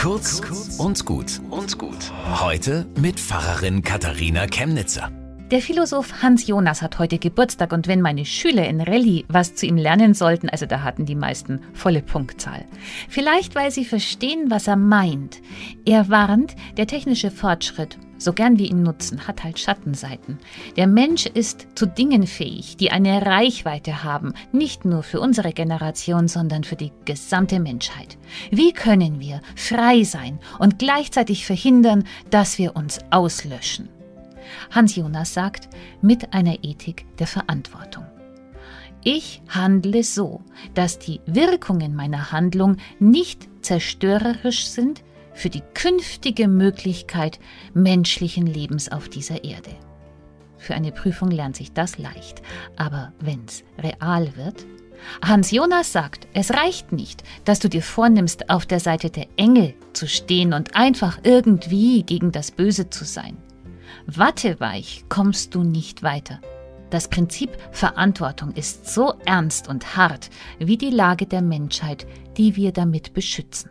Kurz und gut und gut. Heute mit Pfarrerin Katharina Chemnitzer. Der Philosoph Hans Jonas hat heute Geburtstag und wenn meine Schüler in Rallye was zu ihm lernen sollten, also da hatten die meisten volle Punktzahl. Vielleicht, weil sie verstehen, was er meint. Er warnt, der technische Fortschritt, so gern wir ihn nutzen, hat halt Schattenseiten. Der Mensch ist zu Dingen fähig, die eine Reichweite haben, nicht nur für unsere Generation, sondern für die gesamte Menschheit. Wie können wir frei sein und gleichzeitig verhindern, dass wir uns auslöschen? Hans Jonas sagt, mit einer Ethik der Verantwortung. Ich handle so, dass die Wirkungen meiner Handlung nicht zerstörerisch sind für die künftige Möglichkeit menschlichen Lebens auf dieser Erde. Für eine Prüfung lernt sich das leicht, aber wenn's real wird, Hans Jonas sagt, es reicht nicht, dass du dir vornimmst, auf der Seite der Engel zu stehen und einfach irgendwie gegen das Böse zu sein. Watteweich kommst du nicht weiter. Das Prinzip Verantwortung ist so ernst und hart wie die Lage der Menschheit, die wir damit beschützen.